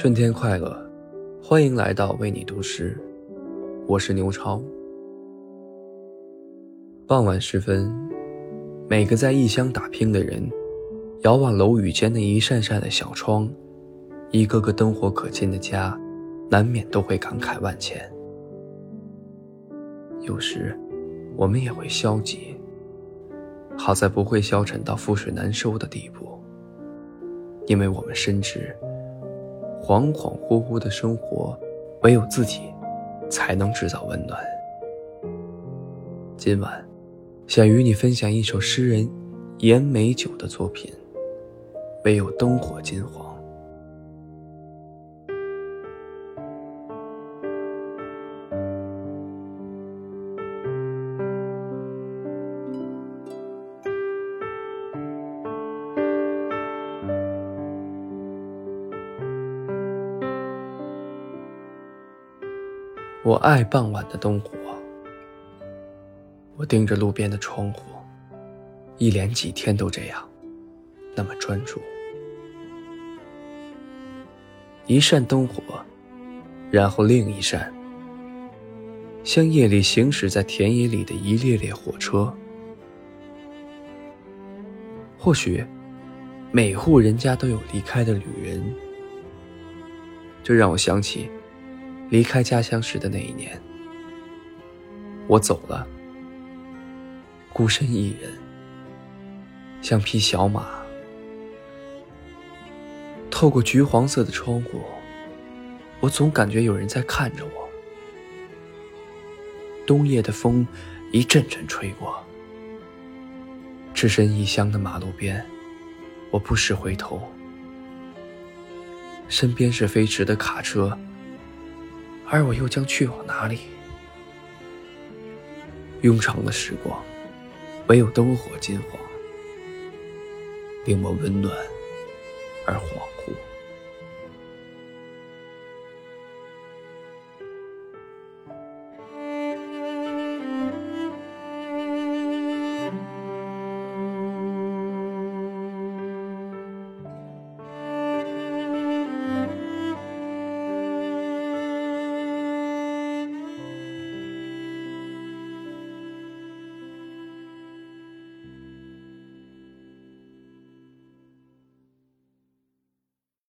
春天快乐，欢迎来到为你读诗，我是牛超。傍晚时分，每个在异乡打拼的人，遥望楼宇间的一扇扇的小窗，一个个灯火可见的家，难免都会感慨万千。有时，我们也会消极，好在不会消沉到覆水难收的地步，因为我们深知。恍恍惚惚的生活，唯有自己才能制造温暖。今晚，想与你分享一首诗人严美九的作品《唯有灯火金黄》。我爱傍晚的灯火。我盯着路边的窗户，一连几天都这样，那么专注。一扇灯火，然后另一扇，像夜里行驶在田野里的一列列火车。或许，每户人家都有离开的旅人，这让我想起。离开家乡时的那一年，我走了，孤身一人，像匹小马。透过橘黄色的窗户，我总感觉有人在看着我。冬夜的风一阵阵吹过，置身异乡的马路边，我不时回头，身边是飞驰的卡车。而我又将去往哪里？庸长的时光，唯有灯火金黄，令我温暖而恍惚。